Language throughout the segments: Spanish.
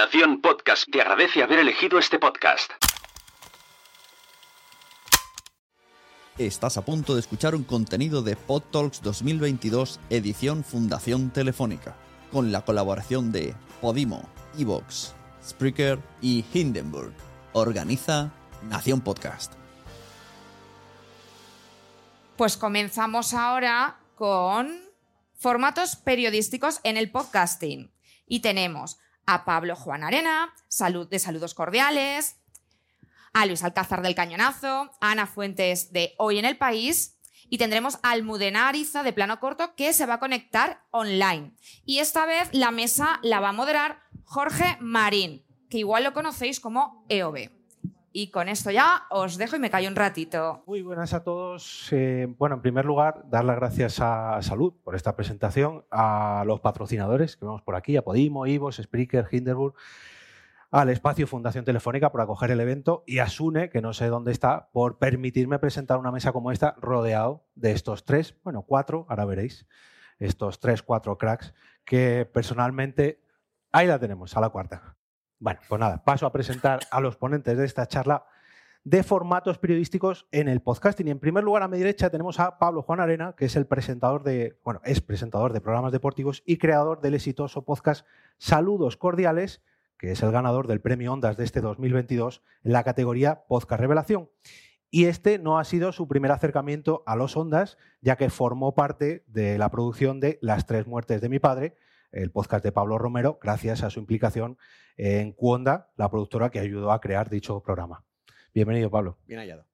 Nación Podcast te agradece haber elegido este podcast. Estás a punto de escuchar un contenido de PodTalks 2022 edición Fundación Telefónica, con la colaboración de Podimo, Evox, Spreaker y Hindenburg. Organiza Nación Podcast. Pues comenzamos ahora con formatos periodísticos en el podcasting. Y tenemos a Pablo Juan Arena, salud, de Saludos Cordiales, a Luis Alcázar del Cañonazo, a Ana Fuentes de Hoy en el País y tendremos a Almudena Ariza de Plano Corto que se va a conectar online. Y esta vez la mesa la va a moderar Jorge Marín, que igual lo conocéis como EOB. Y con esto ya os dejo y me callo un ratito. Muy buenas a todos. Eh, bueno, en primer lugar, dar las gracias a Salud por esta presentación, a los patrocinadores que vemos por aquí, a Podimo, Ivos, Spreaker, Hinderburg, al espacio Fundación Telefónica por acoger el evento y a Sune, que no sé dónde está, por permitirme presentar una mesa como esta rodeado de estos tres, bueno, cuatro, ahora veréis, estos tres, cuatro cracks que personalmente, ahí la tenemos, a la cuarta. Bueno, pues nada, paso a presentar a los ponentes de esta charla de formatos periodísticos en el podcasting. Y en primer lugar, a mi derecha tenemos a Pablo Juan Arena, que es el presentador de, bueno, es presentador de programas deportivos y creador del exitoso podcast Saludos Cordiales, que es el ganador del premio Ondas de este 2022 en la categoría Podcast Revelación. Y este no ha sido su primer acercamiento a los Ondas, ya que formó parte de la producción de Las tres muertes de mi padre, el podcast de Pablo Romero, gracias a su implicación en Cuonda, la productora que ayudó a crear dicho programa. Bienvenido, Pablo. Bien hallado.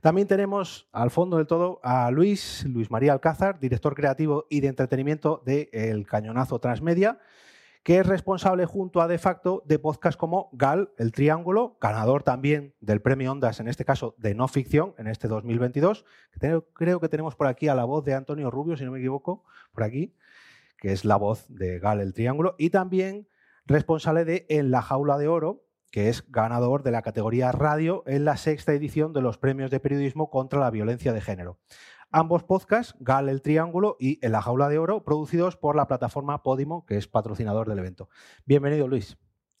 También tenemos al fondo del todo a Luis, Luis María Alcázar, director creativo y de entretenimiento de El Cañonazo Transmedia, que es responsable junto a De facto de podcasts como Gal, El Triángulo, ganador también del premio Ondas, en este caso de no ficción, en este 2022. Creo que tenemos por aquí a la voz de Antonio Rubio, si no me equivoco, por aquí que es la voz de Gal el Triángulo, y también responsable de En la Jaula de Oro, que es ganador de la categoría radio en la sexta edición de los premios de periodismo contra la violencia de género. Ambos podcasts, Gal el Triángulo y En la Jaula de Oro, producidos por la plataforma Podimo, que es patrocinador del evento. Bienvenido, Luis.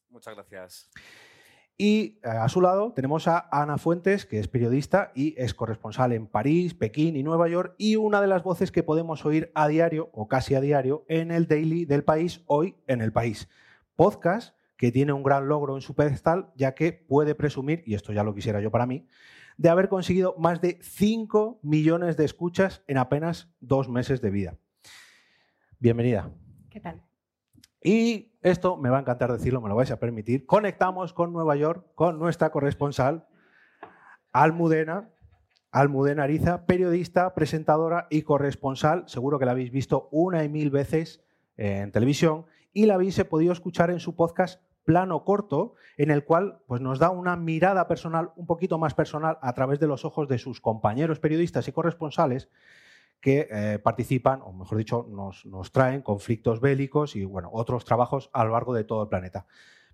Muchas gracias. Y eh, a su lado tenemos a Ana Fuentes, que es periodista y es corresponsal en París, Pekín y Nueva York, y una de las voces que podemos oír a diario o casi a diario en el Daily del País, hoy en el País. Podcast que tiene un gran logro en su pedestal, ya que puede presumir, y esto ya lo quisiera yo para mí, de haber conseguido más de 5 millones de escuchas en apenas dos meses de vida. Bienvenida. ¿Qué tal? Y esto me va a encantar decirlo, me lo vais a permitir. Conectamos con Nueva York, con nuestra corresponsal, Almudena, Almudena Ariza, periodista, presentadora y corresponsal. Seguro que la habéis visto una y mil veces en televisión y la habéis podido escuchar en su podcast Plano Corto, en el cual pues, nos da una mirada personal, un poquito más personal, a través de los ojos de sus compañeros periodistas y corresponsales que eh, participan, o mejor dicho, nos, nos, traen conflictos bélicos y bueno, otros trabajos a lo largo de todo el planeta.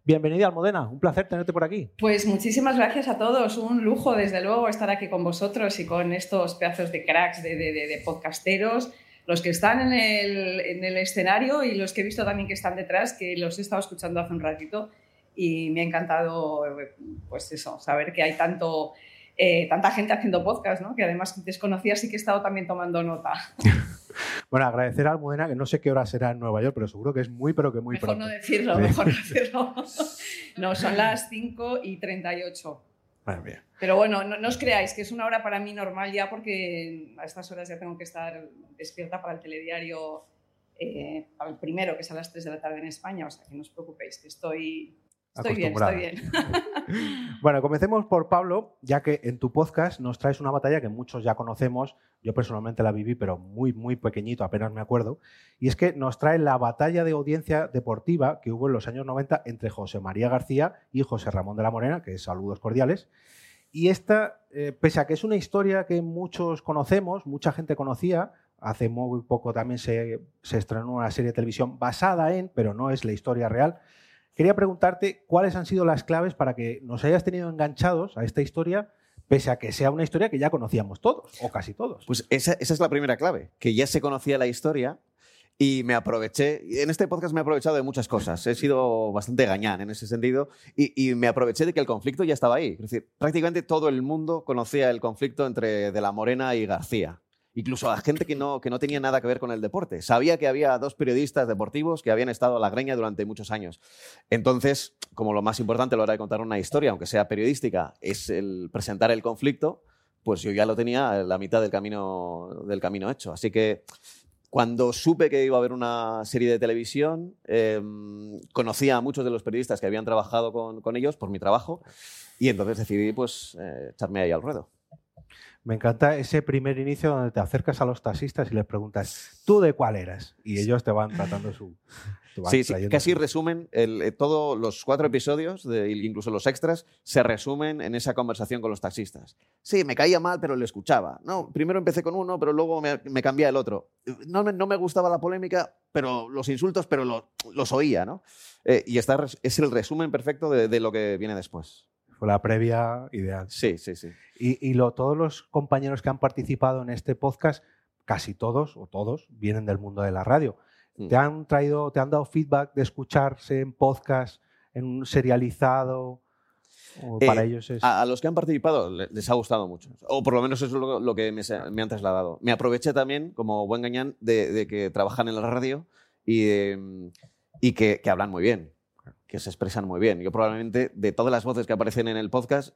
Bienvenida, Almudena, un placer tenerte por aquí. Pues muchísimas gracias a todos, un lujo desde luego estar aquí con vosotros y con estos pedazos de cracks de, de, de podcasteros, los que están en el, en el, escenario y los que he visto también que están detrás, que los he estado escuchando hace un ratito y me ha encantado, pues eso, saber que hay tanto eh, tanta gente haciendo podcast, ¿no? que además desconocías y que he estado también tomando nota. bueno, agradecer a Almudena, que no sé qué hora será en Nueva York, pero seguro que es muy, pero que muy mejor pronto. No decirlo, mejor no decirlo. no, son las 5 y 38. Madre mía. Pero bueno, no, no, os creáis que es una hora para mí normal ya porque a estas horas ya tengo que estar despierta para el telediario, eh, para el primero, que es a las 3 de la tarde en España. O sea, que no os preocupéis, que estoy Estoy bien, estoy bien. bueno, comencemos por Pablo, ya que en tu podcast nos traes una batalla que muchos ya conocemos. Yo personalmente la viví, pero muy, muy pequeñito, apenas me acuerdo. Y es que nos trae la batalla de audiencia deportiva que hubo en los años 90 entre José María García y José Ramón de la Morena, que es saludos cordiales. Y esta, eh, pese a que es una historia que muchos conocemos, mucha gente conocía, hace muy poco también se, se estrenó una serie de televisión basada en, pero no es la historia real Quería preguntarte cuáles han sido las claves para que nos hayas tenido enganchados a esta historia, pese a que sea una historia que ya conocíamos todos, o casi todos. Pues esa, es la primera clave, que ya se conocía la historia Y me aproveché, en este podcast me he aprovechado de muchas cosas, he sido bastante gañán en ese sentido, y, y me aproveché de que el conflicto ya estaba ahí. Es decir, prácticamente todo el mundo conocía el conflicto entre De la Morena y García incluso a gente que no, que no tenía nada que ver con el deporte. Sabía que había dos periodistas deportivos que habían estado a la greña durante muchos años. Entonces, como lo más importante a la hora de contar una historia, aunque sea periodística, es el presentar el conflicto, pues yo ya lo tenía la mitad del camino, del camino hecho. Así que cuando supe que iba a haber una serie de televisión, em, conocía a muchos de los periodistas que habían trabajado con, con ellos por mi trabajo y entonces decidí pues, eh, echarme ahí al ruedo. Me encanta ese primer inicio donde te acercas a los taxistas y les preguntas, ¿tú de cuál eras? Y ellos te van tratando su... sí, sí casi resumen, eh, todos los cuatro episodios, incluso los extras, se resumen en esa conversación con los taxistas. Sí, me caía mal, pero le escuchaba. No, primero empecé con uno, pero luego me, me cambié al otro. No me, no me, gustaba la polémica, pero los insultos, pero los oía, ¿no? Eh, y esta es el resumen perfecto de lo que viene después. La previa ideal. Sí, sí, sí. Y, y lo, todos los compañeros que han participado en este podcast, casi todos o todos, vienen del mundo de la radio. Mm. ¿Te han traído, te han dado feedback de escucharse en podcast, en un serializado? O para eh, ellos es... a, los que han participado les ha gustado mucho. O por lo menos eso es lo, lo que me, me, han trasladado. Me aproveché también, como buen gañán, de, de que trabajan en la radio y, eh, y que, que hablan muy bien que se expresan muy bien. Yo probablemente, de todas las voces que aparecen en el podcast,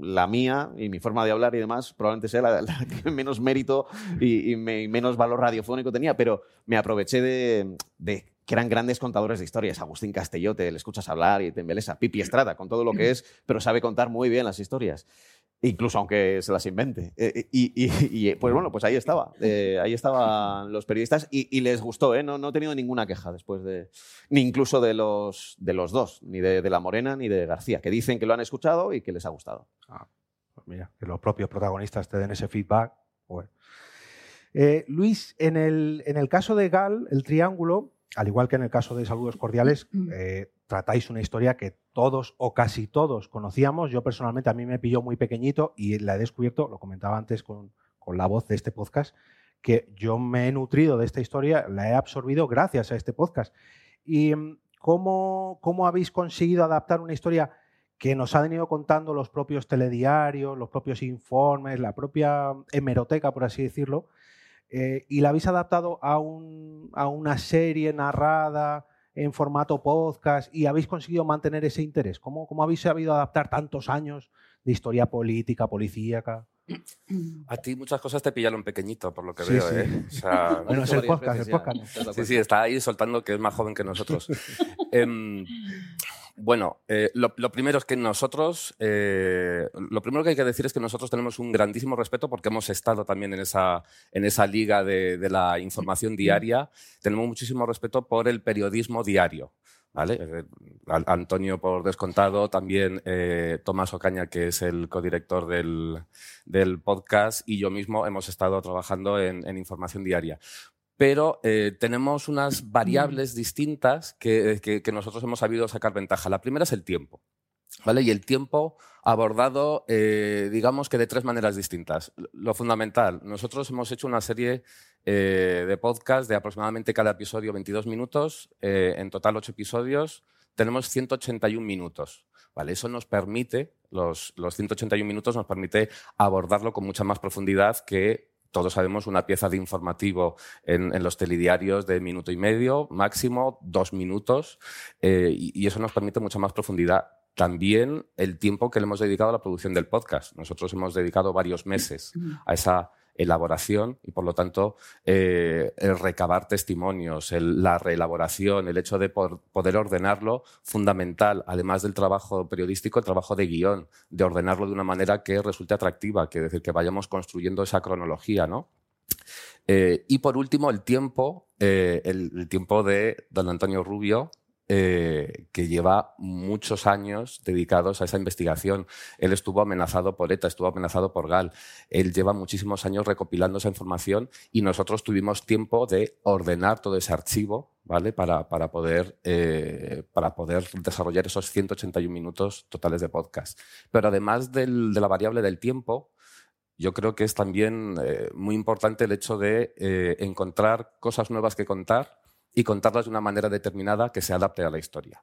la mía y mi forma de hablar y demás probablemente sea la, que menos mérito y, menos valor radiofónico tenía, pero me aproveché de, de, que eran grandes contadores de historias. Agustín Castellote, le escuchas hablar y te embelesa. Pipi Estrada, con todo lo que es, pero sabe contar muy bien las historias incluso aunque se las invente. Eh, y, pues bueno, pues ahí estaba. Eh, ahí estaban los periodistas y, les gustó, ¿eh? No, no, he tenido ninguna queja después de. Ni incluso de los, de los dos, ni de, de, La Morena ni de García, que dicen que lo han escuchado y que les ha gustado. Ah, pues mira, que los propios protagonistas te den ese feedback. Bueno. Luis, en el, en el caso de Gal, el triángulo, al igual que en el caso de Saludos Cordiales, eh, tratáis una historia que todos o casi todos conocíamos. Yo personalmente a mí me pilló muy pequeñito y la he descubierto, lo comentaba antes con, con la voz de este podcast, que yo me he nutrido de esta historia, la he absorbido gracias a este podcast. ¿Y mm, cómo, cómo habéis conseguido adaptar una historia que nos han ido contando los propios telediarios, los propios informes, la propia hemeroteca, por así decirlo, eh, y la habéis adaptado a, un, a una serie narrada en formato podcast y habéis conseguido mantener ese interés? ¿Cómo, cómo habéis sabido adaptar tantos años de historia política, policíaca? A ti muchas cosas te pillaron pequeñito, por lo que veo. ¿eh? O sea, bueno, es el podcast, el podcast. Sí, sí, está ahí soltando que es más joven que nosotros. eh, bueno, eh, lo, primero es que nosotros, eh, lo primero que hay que decir es que nosotros tenemos un grandísimo respeto porque hemos estado también en esa, en esa liga de, la información diaria. Tenemos muchísimo respeto por el periodismo diario. ¿Vale? Eh, Antonio, por descontado, también Tomás Ocaña, que es el codirector del, del, podcast, y yo mismo hemos estado trabajando en, en información diaria pero eh, tenemos unas variables distintas que, nosotros hemos sabido sacar ventaja. La primera es el tiempo. ¿Vale? Y el tiempo abordado, eh, digamos que de tres maneras distintas. Lo fundamental, nosotros hemos hecho una serie eh, de podcast de aproximadamente cada episodio 22 minutos, en total 8 episodios, tenemos 181 minutos. ¿Vale? Eso nos permite, los, los 181 minutos nos permite abordarlo con mucha más profundidad que todos sabemos, una pieza de informativo en, los telediarios de minuto y medio, máximo dos minutos, eh, y, eso nos permite mucha más profundidad. También el tiempo que le hemos dedicado a la producción del podcast. Nosotros hemos dedicado varios meses a esa elaboración y, por lo tanto, eh, el recabar testimonios, la reelaboración, el hecho de poder ordenarlo, fundamental, además del trabajo periodístico, el trabajo de guion, de ordenarlo de una manera que resulte atractiva, que decir, que vayamos construyendo esa cronología, ¿no? Eh, y por último, el tiempo, eh, el, tiempo de don Antonio Rubio, eh, que lleva muchos años dedicados a esa investigación. Él estuvo amenazado por ETA, estuvo amenazado por GAL. Él lleva muchísimos años recopilando esa información y nosotros tuvimos tiempo de ordenar todo ese archivo ¿vale? para, para poder, eh, para poder desarrollar esos 181 minutos totales de podcast. Pero además de la variable del tiempo, yo creo que es también eh, muy importante el hecho de encontrar cosas nuevas que contar y contarlas de una manera determinada que se adapte a la historia.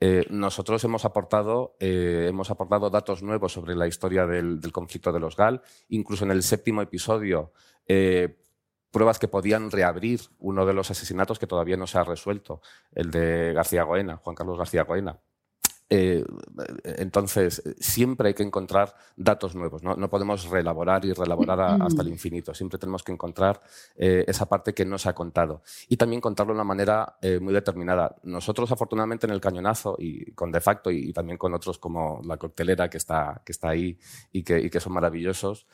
Eh, nosotros hemos aportado, hemos aportado datos nuevos sobre la historia del, conflicto de los GAL, incluso en el séptimo episodio pruebas que podían reabrir uno de los asesinatos que todavía no se ha resuelto, el de García Goena, Juan Carlos García Goena. Eh, entonces, siempre hay que encontrar datos nuevos. No, podemos reelaborar y reelaborar hasta el infinito. Siempre tenemos que encontrar eh, esa parte que no se ha contado. Y también contarlo de una manera eh, muy determinada. Nosotros, afortunadamente, en el cañonazo y con De facto y, también con otros como La Coctelera, que está, que está ahí y que, y que son maravillosos,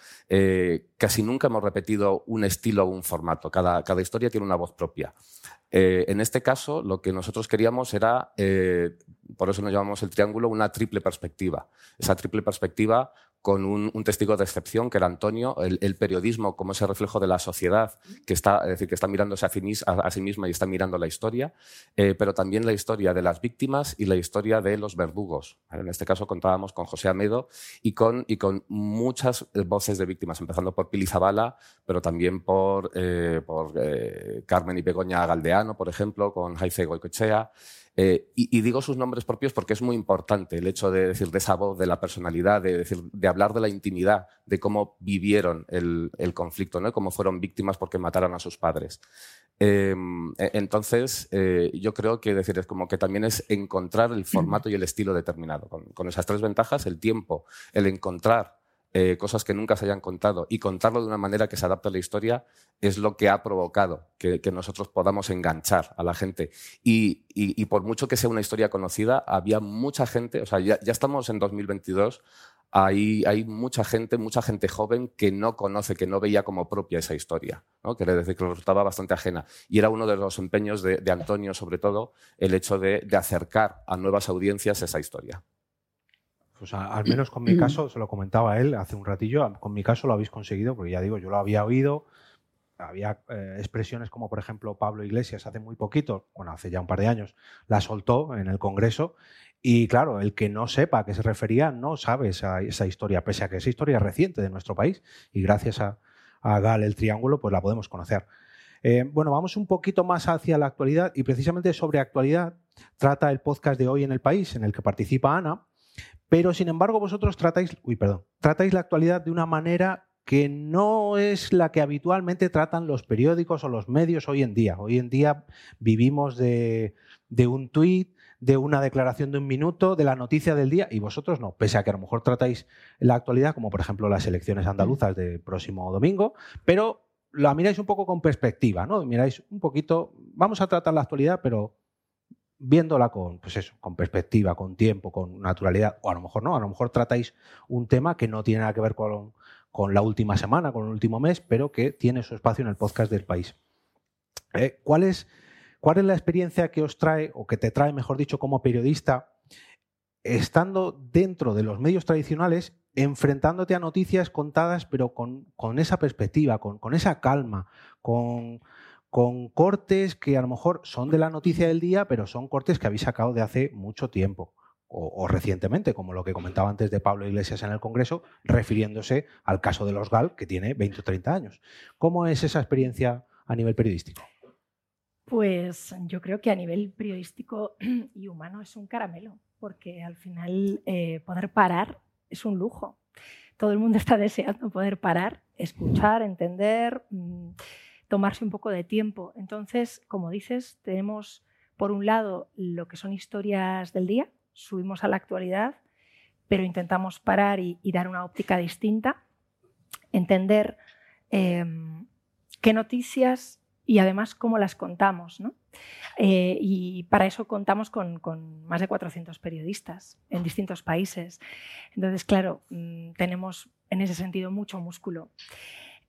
casi nunca hemos repetido un estilo o un formato. Cada, cada historia tiene una voz propia. En este caso, lo que nosotros queríamos era por eso nos llamamos el triángulo, una triple perspectiva. Esa triple perspectiva con un, testigo de excepción, que era Antonio, el, periodismo como ese reflejo de la sociedad, que está, es decir, que está mirándose a, sí misma y está mirando la historia, eh, pero también la historia de las víctimas y la historia de los verdugos. En este caso contábamos con José Amedo y con, y con muchas voces de víctimas, empezando por Pili Zabala, pero también por, eh, por eh, Carmen y Begoña Galdeano, por ejemplo, con Jaice Goicoechea. Eh, y, digo sus nombres propios porque es muy importante el hecho de decir de esa voz, de la personalidad, de, decir, de hablar de la intimidad, de cómo vivieron el, conflicto, ¿no? cómo fueron víctimas porque mataron a sus padres. Em, e, entonces, eh, yo creo que decir, es como que también es encontrar el formato y el estilo determinado. con esas tres ventajas, el tiempo, el encontrar eh, cosas que nunca se hayan contado y contarlo de una manera que se adapte a la historia es lo que ha provocado que, nosotros podamos enganchar a la gente. Y, por mucho que sea una historia conocida, había mucha gente, o sea, ya, estamos en 2022, hay, hay, mucha gente, mucha gente joven que no conoce, que no veía como propia esa historia, ¿no? que le resultaba bastante ajena. Y era uno de los empeños de, Antonio, sobre todo, el hecho de acercar a nuevas audiencias esa historia. Pues al menos con mi caso, se lo comentaba él hace un ratillo, con mi caso lo habéis conseguido, porque ya digo, yo lo había oído, había eh, expresiones como por ejemplo Pablo Iglesias hace muy poquito, bueno, hace ya un par de años, la soltó en el Congreso. Y claro, el que no sepa a qué se refería no sabe esa, historia, pese a que es historia reciente de nuestro país. Y gracias a, Gal el Triángulo pues la podemos conocer. Eh, bueno, vamos un poquito más hacia la actualidad y precisamente sobre actualidad trata el podcast de hoy en el país en el que participa Ana pero sin embargo vosotros tratáis, uy, perdón, tratáis la actualidad de una manera que no es la que habitualmente tratan los periódicos o los medios hoy en día. Hoy en día vivimos de, un tuit, de una declaración de un minuto, de la noticia del día, y vosotros no, pese a que a lo mejor tratáis la actualidad, como por ejemplo las elecciones andaluzas del próximo domingo, pero la miráis un poco con perspectiva, ¿no? Miráis un poquito, vamos a tratar la actualidad, pero viéndola con, pues eso, con perspectiva, con tiempo, con naturalidad, o a lo mejor no, a lo mejor tratáis un tema que no tiene nada que ver con, la última semana, con el último mes, pero que tiene su espacio en el podcast del país. Eh, ¿cuál, es, ¿Cuál es la experiencia que os trae, o que te trae, mejor dicho, como periodista, estando dentro de los medios tradicionales, enfrentándote a noticias contadas, pero con, esa perspectiva, con, con esa calma, con, con cortes que a lo mejor son de la noticia del día, pero son cortes que habéis sacado de hace mucho tiempo. O, recientemente, como lo que comentaba antes de Pablo Iglesias en el Congreso, refiriéndose al caso de los GAL, que tiene 20 o 30 años. ¿Cómo es esa experiencia a nivel periodístico? Pues yo creo que a nivel periodístico y humano es un caramelo, porque al final eh, poder parar es un lujo. Todo el mundo está deseando poder parar, escuchar, entender. Mm, tomarse un poco de tiempo. Entonces, como dices, tenemos por un lado lo que son historias del día, subimos a la actualidad, pero intentamos parar y, dar una óptica distinta, entender em, qué noticias y además cómo las contamos. Eh, y para eso contamos con, más de 400 periodistas en distintos países. Entonces, claro, mm, tenemos en ese sentido mucho músculo.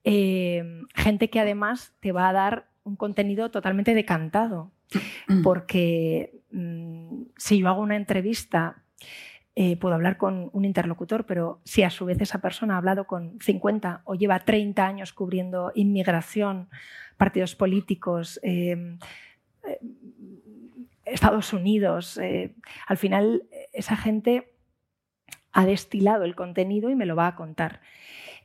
Eh, gente que además te va a dar un contenido totalmente decantado, mm. porque mm, si yo hago una entrevista, eh, puedo hablar con un interlocutor, pero si a su vez esa persona ha hablado con 50 o lleva 30 años cubriendo inmigración, partidos políticos, em, eh, Estados Unidos, al final esa gente ha destilado el contenido y me lo va a contar.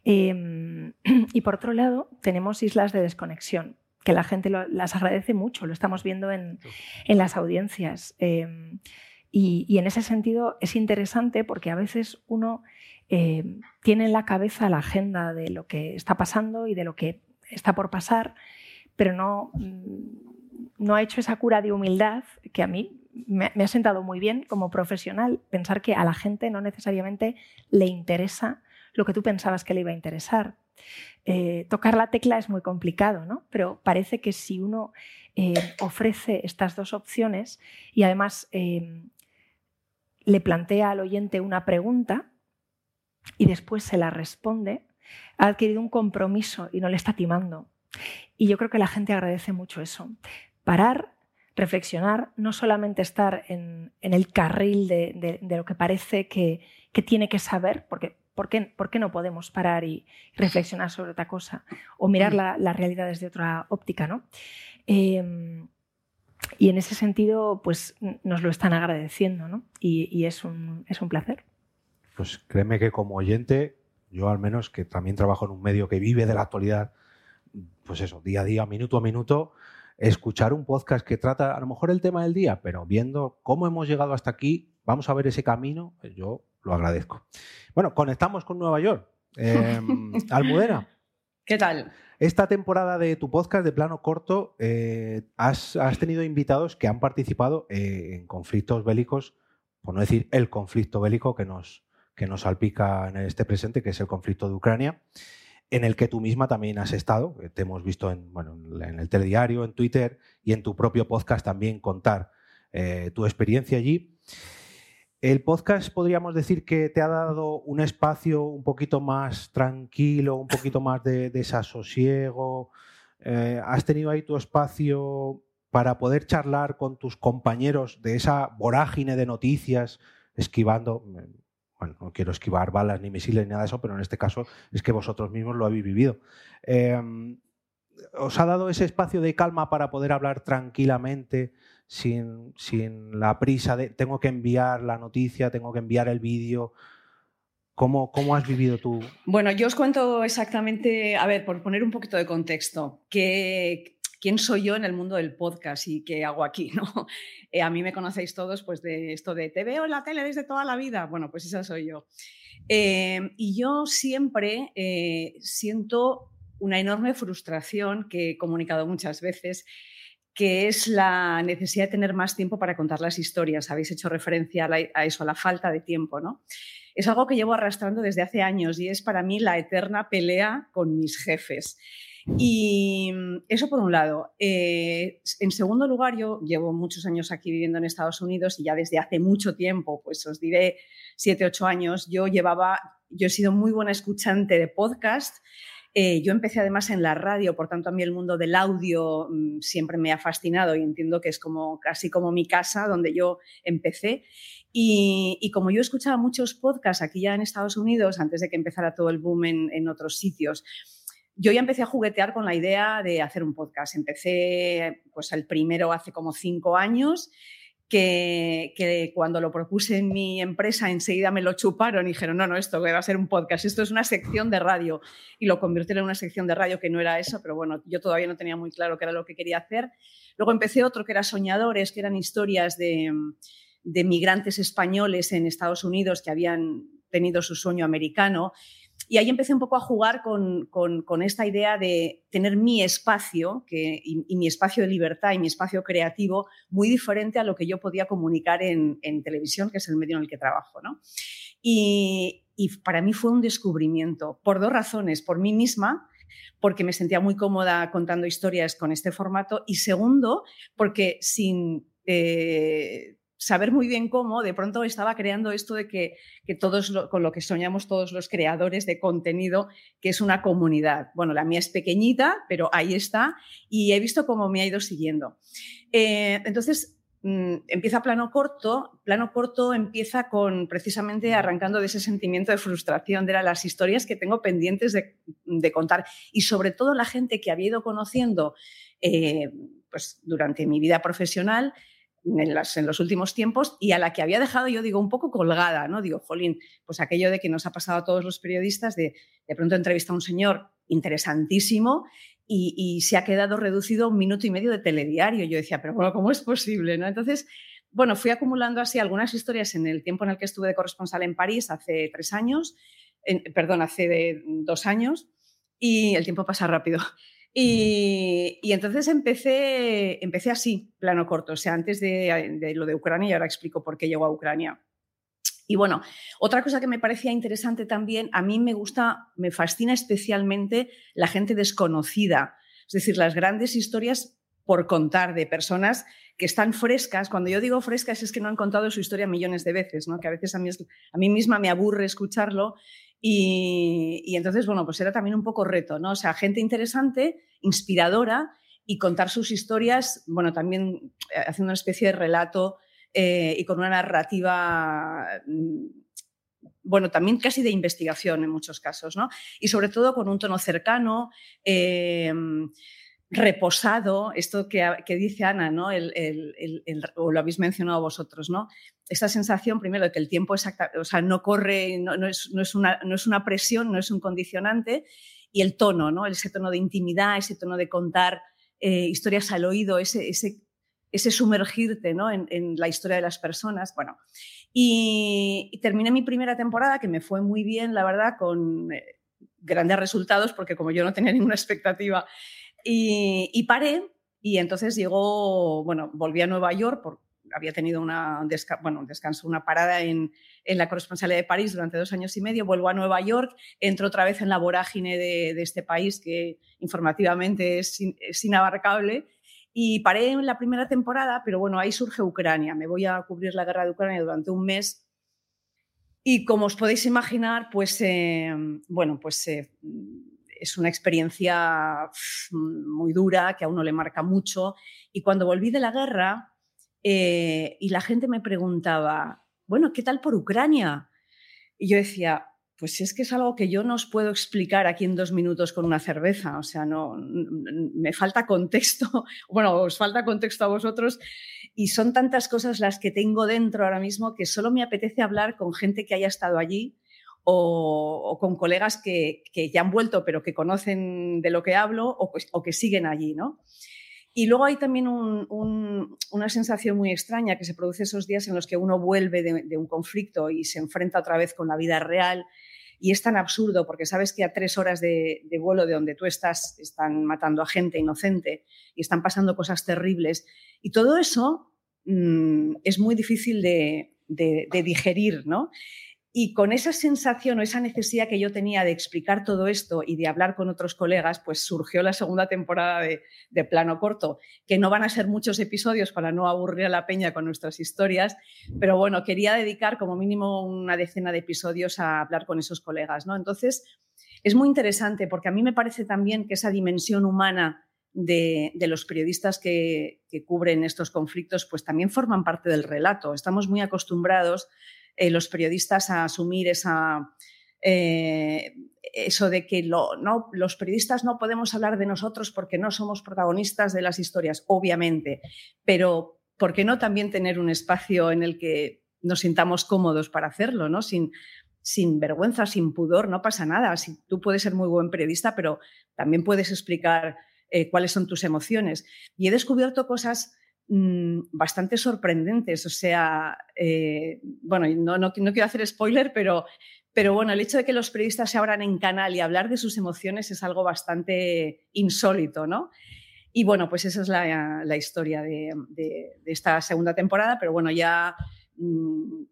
Em, y por otro lado, tenemos islas de desconexión, que la gente las agradece mucho, lo estamos viendo en, las audiencias. Em, y, en ese sentido es interesante porque a veces uno em, tiene en la cabeza la agenda de lo que está pasando y de lo que está por pasar, pero no, mm, no ha hecho esa cura de humildad que a mí me, ha sentado muy bien como profesional, pensar que a la gente no necesariamente le interesa lo que tú pensabas que le iba a interesar. Eh, tocar la tecla es muy complicado, ¿no? pero parece que si uno eh, ofrece estas dos opciones y además eh, le plantea al oyente una pregunta y después se la responde, ha adquirido un compromiso y no le está timando. Y yo creo que la gente agradece mucho eso. Parar, reflexionar, no solamente estar en, el carril de, lo que parece que, tiene que saber, porque ¿por qué, no podemos parar y reflexionar sobre otra cosa? O mirar la, realidad desde otra óptica, ¿no? Em, y en ese sentido, pues nos lo están agradeciendo, ¿no? Y, es, un, es un placer. Pues créeme que como oyente, yo al menos que también trabajo en un medio que vive de la actualidad, pues eso, día a día, minuto a minuto, escuchar un podcast que trata a lo mejor el tema del día, pero viendo cómo hemos llegado hasta aquí, vamos a ver ese camino, yo lo agradezco. Bueno, conectamos con Nueva York. Em, Almudena. ¿Qué tal? Esta temporada de tu podcast de plano corto eh, has, tenido invitados que han participado eh, en conflictos bélicos, por no decir el conflicto bélico que nos, que nos salpica en este presente, que es el conflicto de Ucrania en el que tú misma también has estado. Te hemos visto en, bueno, en el telediario, en Twitter y en tu propio podcast también contar eh, tu experiencia allí. El podcast podríamos decir que te ha dado un espacio un poquito más tranquilo, un poquito más de desasosiego. Eh, has tenido ahí tu espacio para poder charlar con tus compañeros de esa vorágine de noticias, esquivando, bueno, no quiero esquivar balas ni misiles ni nada de eso, pero en este caso es que vosotros mismos lo habéis vivido. Em, ¿Os ha dado ese espacio de calma para poder hablar tranquilamente, sin, la prisa de tengo que enviar la noticia, tengo que enviar el vídeo? ¿Cómo, ¿Cómo, has vivido tú? Bueno, yo os cuento exactamente, a ver, por poner un poquito de contexto, que quién soy yo en el mundo del podcast y qué hago aquí, ¿no? Eh, a mí me conocéis todos pues de esto de te veo en la tele desde toda la vida. Bueno, pues esa soy yo. Eh, y yo siempre eh, siento una enorme frustración que he comunicado muchas veces, que es la necesidad de tener más tiempo para contar las historias. Habéis hecho referencia a, eso, a la falta de tiempo, ¿no? Es algo que llevo arrastrando desde hace años y es para mí la eterna pelea con mis jefes. Y eso por un lado. Eh, en segundo lugar, yo llevo muchos años aquí viviendo en Estados Unidos y ya desde hace mucho tiempo, pues os diré siete, ocho años, yo llevaba, yo he sido muy buena escuchante de podcast. Eh, yo empecé además en la radio, por tanto a mí el mundo del audio mm, siempre me ha fascinado y entiendo que es como casi como mi casa donde yo empecé. Y, como yo escuchaba muchos podcasts aquí ya en Estados Unidos, antes de que empezara todo el boom en, en otros sitios, yo ya empecé a juguetear con la idea de hacer un podcast. Empecé, pues el primero hace como cinco años, que, cuando lo propuse en mi empresa enseguida me lo chuparon y dijeron, no, no, esto va a ser un podcast, esto es una sección de radio. Y lo convirtieron en una sección de radio que no era eso, pero bueno, yo todavía no tenía muy claro qué era lo que quería hacer. Luego empecé otro que era Soñadores, que eran historias de, de migrantes españoles en Estados Unidos que habían tenido su sueño americano y ahí empecé un poco a jugar con, esta idea de tener mi espacio y, mi espacio de libertad y mi espacio creativo muy diferente a lo que yo podía comunicar en, televisión, que es el medio en el que trabajo. Y, para mí fue un descubrimiento por dos razones. Por mí misma, porque me sentía muy cómoda contando historias con este formato y segundo, porque sin... Eh, saber muy bien cómo, de pronto estaba creando esto de que, todos con lo que soñamos todos los creadores de contenido, que es una comunidad. Bueno, la mía es pequeñita, pero ahí está y he visto cómo me ha ido siguiendo. Eh, entonces, mm, empieza plano corto. Plano corto empieza con precisamente arrancando de ese sentimiento de frustración de las historias que tengo pendientes de, contar y sobre todo la gente que había ido conociendo eh, pues, durante mi vida profesional en, los últimos tiempos y a la que había dejado yo digo un poco colgada, ¿no? Digo, jolín, pues aquello de que nos ha pasado a todos los periodistas de de pronto entrevista a un señor interesantísimo y, se ha quedado reducido un minuto y medio de telediario. Yo decía, pero bueno, ¿cómo es posible? ¿no? Entonces, bueno, fui acumulando así algunas historias en el tiempo en el que estuve de corresponsal en París, hace tres años, perdón, hace dos años, y el tiempo pasa rápido. Y, entonces empecé, empecé así, plano corto, o sea, antes de, lo de Ucrania, y ahora explico por qué llegó a Ucrania. Y bueno, otra cosa que me parecía interesante también, a mí me gusta, me fascina especialmente la gente desconocida, es decir, las grandes historias por contar de personas que están frescas. Cuando yo digo frescas es que no han contado su historia millones de veces, ¿no? que a veces a mí, a mí misma me aburre escucharlo. Y, entonces, bueno, pues era también un poco reto, ¿no? O sea, gente interesante, inspiradora y contar sus historias, bueno, también eh, haciendo una especie de relato eh, y con una narrativa, mm, bueno, también casi de investigación en muchos casos, ¿no? Y sobre todo con un tono cercano. Eh, reposado, esto que, dice Ana, ¿no? o lo habéis mencionado vosotros, ¿no? Esta sensación, primero, de que el tiempo o sea, no corre, no, es, una, no, es, una, presión, no es un condicionante, y el tono, ¿no? Ese tono de intimidad, ese tono de contar eh, historias al oído, ese sumergirte ¿no? en, la historia de las personas. Bueno, y, terminé mi primera temporada, que me fue muy bien, la verdad, con eh, grandes resultados, porque como yo no tenía ninguna expectativa, y, paré, y entonces llegó, bueno, volví a Nueva York, por, había tenido una, bueno, un descanso, una parada en, en, la corresponsalía de París durante dos años y medio, vuelvo a Nueva York, entro otra vez en la vorágine de, este país que informativamente es, es inabarcable y paré en la primera temporada, pero bueno, ahí surge Ucrania. Me voy a cubrir la guerra de Ucrania durante un mes. Y como os podéis imaginar, pues, eh, bueno, pues eh, es una experiencia muy dura que a uno le marca mucho. Y cuando volví de la guerra eh, y la gente me preguntaba, bueno, ¿qué tal por Ucrania? Y yo decía, pues es que es algo que yo no os puedo explicar aquí en dos minutos con una cerveza, o sea, no, me falta contexto, bueno, os falta contexto a vosotros y son tantas cosas las que tengo dentro ahora mismo que solo me apetece hablar con gente que haya estado allí o, con colegas que, ya han vuelto pero que conocen de lo que hablo o, pues, que siguen allí, ¿no? Y luego hay también una sensación muy extraña que se produce esos días en los que uno vuelve de, un conflicto y se enfrenta otra vez con la vida real. Y es tan absurdo porque sabes que a tres horas de, vuelo de donde tú estás están matando a gente inocente y están pasando cosas terribles. Y todo eso mm, es muy difícil de, de digerir, ¿no? Y con esa sensación o esa necesidad que yo tenía de explicar todo esto y de hablar con otros colegas, pues surgió la segunda temporada de, Plano Corto, que no van a ser muchos episodios para no aburrir a la peña con nuestras historias, pero bueno, quería dedicar como mínimo una decena de episodios a hablar con esos colegas, ¿no? Entonces, es muy interesante porque a mí me parece también que esa dimensión humana de, los periodistas que, que cubren estos conflictos, pues también forman parte del relato. Estamos muy acostumbrados eh, los periodistas a asumir esa, eh, eso de que no, los periodistas no podemos hablar de nosotros porque no somos protagonistas de las historias, obviamente, pero ¿por qué no también tener un espacio en el que nos sintamos cómodos para hacerlo, ¿no? sin, sin vergüenza, sin pudor, no pasa nada. Si, tú puedes ser muy buen periodista, pero también puedes explicar eh, cuáles son tus emociones. Y he descubierto cosas bastante sorprendentes. O sea, eh, bueno, no, no, quiero hacer spoiler, pero, pero bueno, el hecho de que los periodistas se abran en canal y hablar de sus emociones es algo bastante insólito, ¿no? Y bueno, pues esa es la, historia de, esta segunda temporada, pero bueno, ya mm,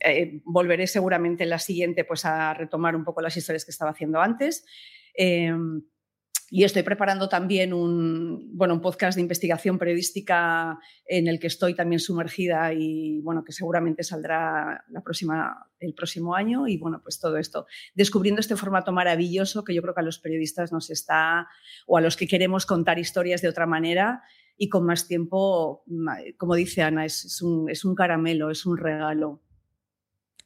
eh, volveré seguramente en la siguiente pues a retomar un poco las historias que estaba haciendo antes. Em, y estoy preparando también un, bueno, un podcast de investigación periodística en el que estoy también sumergida y bueno, que seguramente saldrá la próxima, el próximo año. Y bueno, pues todo esto, descubriendo este formato maravilloso que yo creo que a los periodistas nos está, o a los que queremos contar historias de otra manera y con más tiempo, como dice Ana, es, un, es un, caramelo, es un regalo.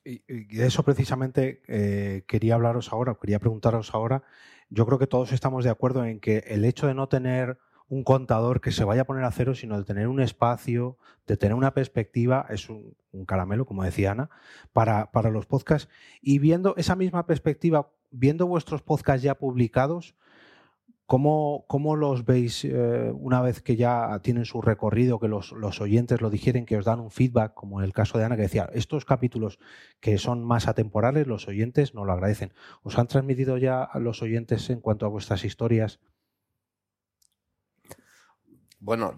Y, de eso precisamente eh, quería hablaros ahora, quería preguntaros ahora yo creo que todos estamos de acuerdo en que el hecho de no tener un contador que se vaya a poner a cero, sino de tener un espacio, de tener una perspectiva, es un, un caramelo, como decía Ana, para, para los podcasts. Y viendo esa misma perspectiva, viendo vuestros podcasts ya publicados, ¿Cómo, cómo los veis eh, una vez que ya tienen su recorrido, que los, los, oyentes lo digieren, que os dan un feedback, como en el caso de Ana, que decía, estos capítulos que son más atemporales, los oyentes no lo agradecen. ¿Os han transmitido ya a los oyentes en cuanto a vuestras historias bueno,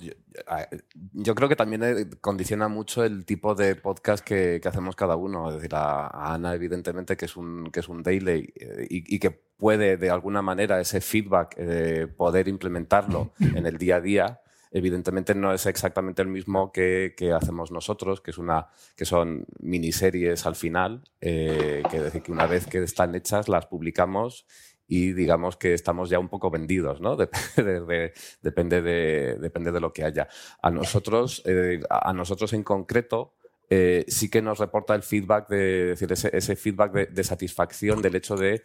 yo, creo que también eh, condiciona mucho el tipo de podcast que, que hacemos cada uno. Es decir, a, Ana, evidentemente, que es un, que es un daily eh, y que puede, de alguna manera, ese feedback eh, poder implementarlo en el día a día. Evidentemente no es exactamente el mismo que, que hacemos nosotros, que, es una, que son miniseries al final, eh, que decir que una vez que están hechas las publicamos y digamos que estamos ya un poco vendidos, ¿no? Depende de, depende de, depende de lo que haya. A nosotros, eh, a nosotros en concreto, eh, sí que nos reporta el feedback, de, decir, ese, ese feedback de, de, satisfacción del hecho de,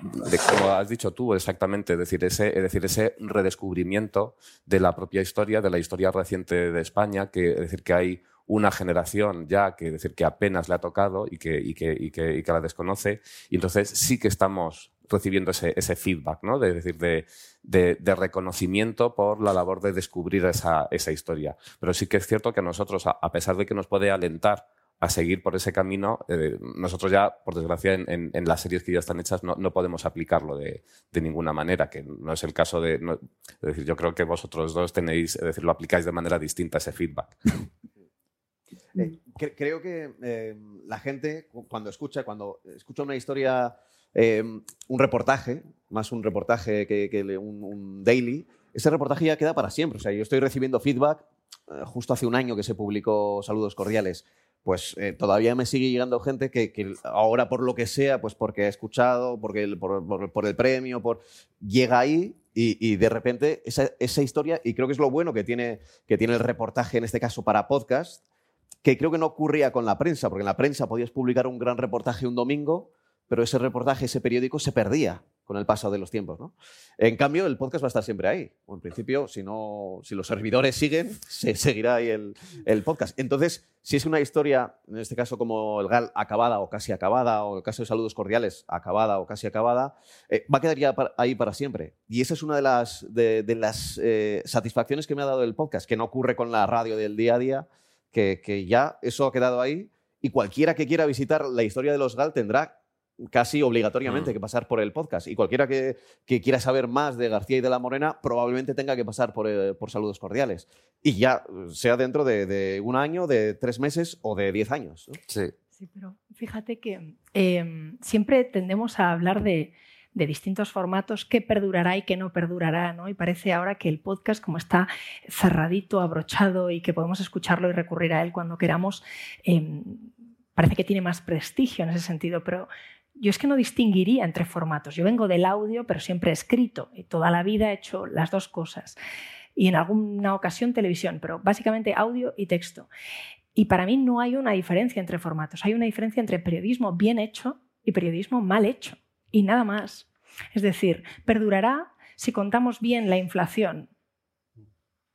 de, como has dicho tú exactamente, decir, ese, es decir, ese redescubrimiento de la propia historia, de la historia reciente de España, que es decir, que hay una generación ya que decir que apenas le ha tocado y que, y que, y que, la desconoce, y entonces sí que estamos recibiendo ese, ese feedback, ¿no? De, decir, de, de, reconocimiento por la labor de descubrir esa, esa, historia. Pero sí que es cierto que a nosotros, a pesar de que nos puede alentar a seguir por ese camino, eh, nosotros ya, por desgracia, en, las series que ya están hechas no, no podemos aplicarlo de, de, ninguna manera, que no es el caso de... Decir, yo creo que vosotros dos tenéis, es decir, lo aplicáis de manera distinta ese feedback. Eh, creo que eh, la gente, cuando escucha, cuando escucha una historia un reportaje, más un reportaje que, un, un, daily, ese reportaje ya queda para siempre. O sea, yo estoy recibiendo feedback justo hace un año que se publicó Saludos Cordiales. Pues eh, todavía me sigue llegando gente que, ahora por lo que sea, pues porque ha escuchado, porque por, el premio, por llega ahí y, y de repente esa, esa, historia, y creo que es lo bueno que tiene, que tiene el reportaje en este caso para podcast, que creo que no ocurría con la prensa, porque en la prensa podías publicar un gran reportaje un domingo, pero ese reportaje, ese periódico se perdía con el paso de los tiempos. ¿no? En cambio, el podcast va a estar siempre ahí. O en principio, si, no, si los servidores siguen, se seguirá ahí el, podcast. Entonces, si es una historia, en este caso como el GAL, acabada o casi acabada, o el caso de Saludos Cordiales, acabada o casi acabada, eh, va a quedar ya ahí para siempre. Y esa es una de las, de, de las eh, satisfacciones que me ha dado el podcast, que no ocurre con la radio del día a día, que, que ya eso ha quedado ahí. Y cualquiera que quiera visitar la historia de los GAL tendrá casi obligatoriamente mm. que pasar por el podcast. Y cualquiera que, que, quiera saber más de García y de la Morena probablemente tenga que pasar por, eh, por saludos cordiales. Y ya sea dentro de, de, un año, de tres meses o de diez años. ¿no? Sí. Sí, pero fíjate que eh, siempre tendemos a hablar de, de, distintos formatos, qué perdurará y qué no perdurará, ¿no? Y parece ahora que el podcast, como está cerradito, abrochado y que podemos escucharlo y recurrir a él cuando queramos, eh, parece que tiene más prestigio en ese sentido, pero yo es que no distinguiría entre formatos. Yo vengo del audio, pero siempre he escrito y toda la vida he hecho las dos cosas. Y en alguna ocasión televisión, pero básicamente audio y texto. Y para mí no hay una diferencia entre formatos, hay una diferencia entre periodismo bien hecho y periodismo mal hecho. Y nada más. Es decir, perdurará si contamos bien la inflación,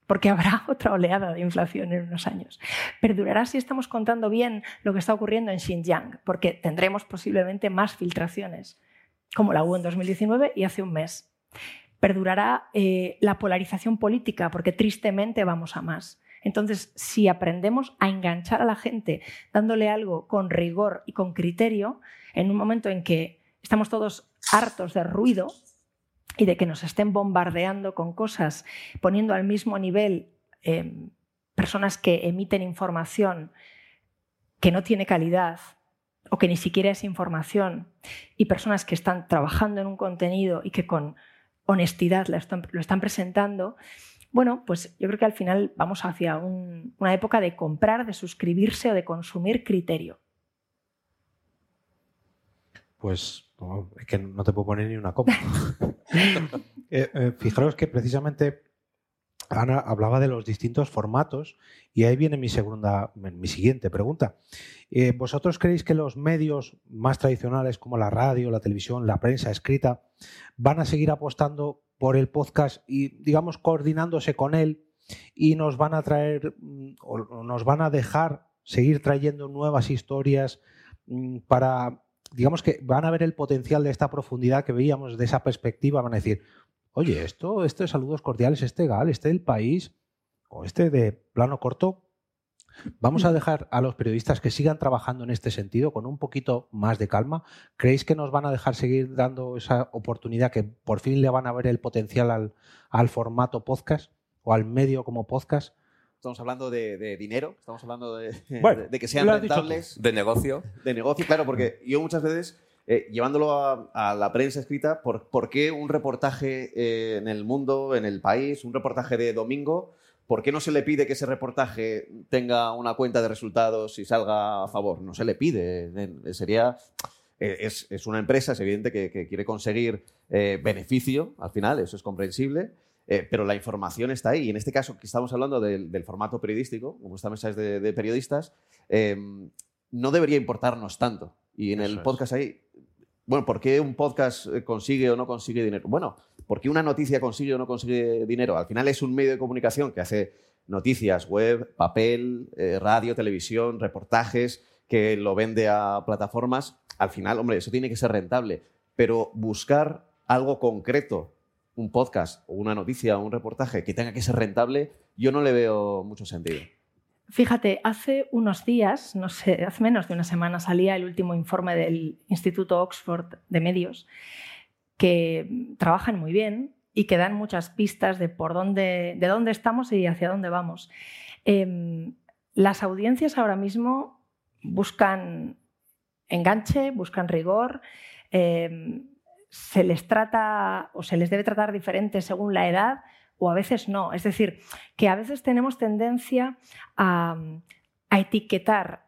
porque habrá otra oleada de inflación en unos años. Perdurará si estamos contando bien lo que está ocurriendo en Xinjiang, porque tendremos posiblemente más filtraciones, como la hubo en 2019 y hace un mes. Perdurará eh, la polarización política, porque tristemente vamos a más. Entonces, si aprendemos a enganchar a la gente dándole algo con rigor y con criterio, en un momento en que estamos todos hartos de ruido, y de que nos estén bombardeando con cosas, poniendo al mismo nivel eh, personas que emiten información que no tiene calidad o que ni siquiera es información y personas que están trabajando en un contenido y que con honestidad lo están, presentando, bueno, pues yo creo que al final vamos hacia un, una época de comprar, de suscribirse o de consumir criterio. Pues no, es que no te puedo poner ni una copa. eh, eh, fijaros que precisamente Ana hablaba de los distintos formatos y ahí viene mi segunda, mi siguiente pregunta. Eh, ¿Vosotros creéis que los medios más tradicionales como la radio, la televisión, la prensa escrita van a seguir apostando por el podcast y, digamos, coordinándose con él y nos van a traer mm, o nos van a dejar seguir trayendo nuevas historias mm, para, digamos que van a ver el potencial de esta profundidad que veíamos de esa perspectiva, van a decir, oye, esto, esto de saludos cordiales, este GAL, este del país, o este de plano corto, Vamos a dejar a los periodistas que sigan trabajando en este sentido con un poquito más de calma. ¿Creéis que nos van a dejar seguir dando esa oportunidad que por fin le van a ver el potencial al, al formato podcast o al medio como podcast? Estamos hablando de, dinero, estamos hablando de, Bueno, de que sean rentables. De negocio. de negocio, claro, porque yo muchas veces, eh, llevándolo a, a la prensa escrita, ¿por, por qué un reportaje eh, en el mundo, en el país, un reportaje de domingo, ¿por qué no se le pide que ese reportaje tenga una cuenta de resultados y salga a favor? No se le pide. eh, Sería. eh, Es, es una empresa, es evidente que, que quiere conseguir eh, beneficio al final, eso es comprensible, eh, pero la información está ahí. Y en este caso, que estamos hablando del, del formato periodístico, como esta mesa es de, de periodistas, eh, no debería importarnos tanto. Y en Eso el es. podcast ahí, bueno, ¿por qué un podcast eh, consigue o no consigue dinero? Bueno, ¿por qué una noticia consigue o no consigue dinero? Al final es un medio de comunicación que hace noticias web, papel, eh, radio, televisión, reportajes, que lo vende a plataformas. Al final, hombre, eso tiene que ser rentable. Pero buscar algo concreto, un podcast o una noticia o un reportaje que tenga que ser rentable, yo no le veo mucho sentido. Fíjate, hace unos días, no sé, hace menos de una semana salía el último informe del Instituto Oxford de Medios, que trabajan muy bien y que dan muchas pistas de por dónde, de dónde estamos y hacia dónde vamos. Em, las audiencias ahora mismo buscan enganche, buscan rigor, em, se les trata o se les debe tratar diferente según la edad o a veces no. Es decir, que a veces tenemos tendencia a, etiquetar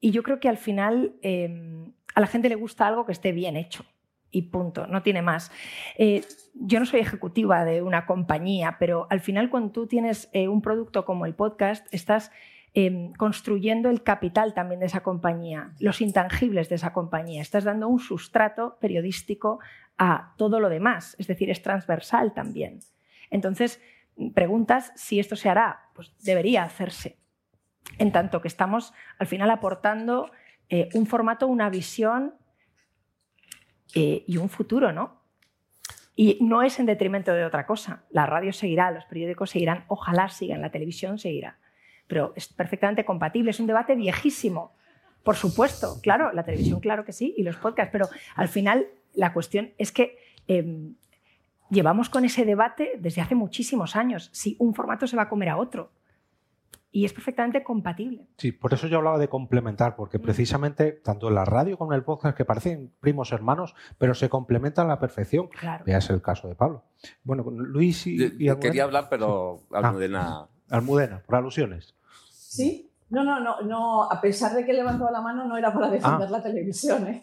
y yo creo que al final eh, a la gente le gusta algo que esté bien hecho y punto, no tiene más. Eh, yo no soy ejecutiva de una compañía, pero al final cuando tú tienes eh, un producto como el podcast, estás eh, construyendo el capital también de esa compañía, los intangibles de esa compañía. Estás dando un sustrato periodístico a todo lo demás, es decir, es transversal también. Entonces, preguntas si esto se hará, pues debería hacerse. En tanto que estamos al final aportando eh, un formato, una visión eh, y un futuro, ¿no? Y no es en detrimento de otra cosa. La radio seguirá, los periódicos seguirán, ojalá sigan, la televisión seguirá. Pero es perfectamente compatible, es un debate viejísimo. Por supuesto, claro, la televisión, claro que sí, y los podcasts, pero al final la cuestión es que eh, llevamos con ese debate desde hace muchísimos años, si un formato se va a comer a otro. Y es perfectamente compatible. Sí, por eso yo hablaba de complementar, porque precisamente tanto la radio como el podcast que parecen primos hermanos, pero se complementan a la perfección. Claro. Veas el caso de Pablo. Bueno, Luis y, Yo- y quería hablar, pero Ah. Almudena. Almudena, por alusiones. ¿Sí? No, no, no, no, a pesar de que levantaba la mano, no era para defender Ah. la televisión, ¿eh?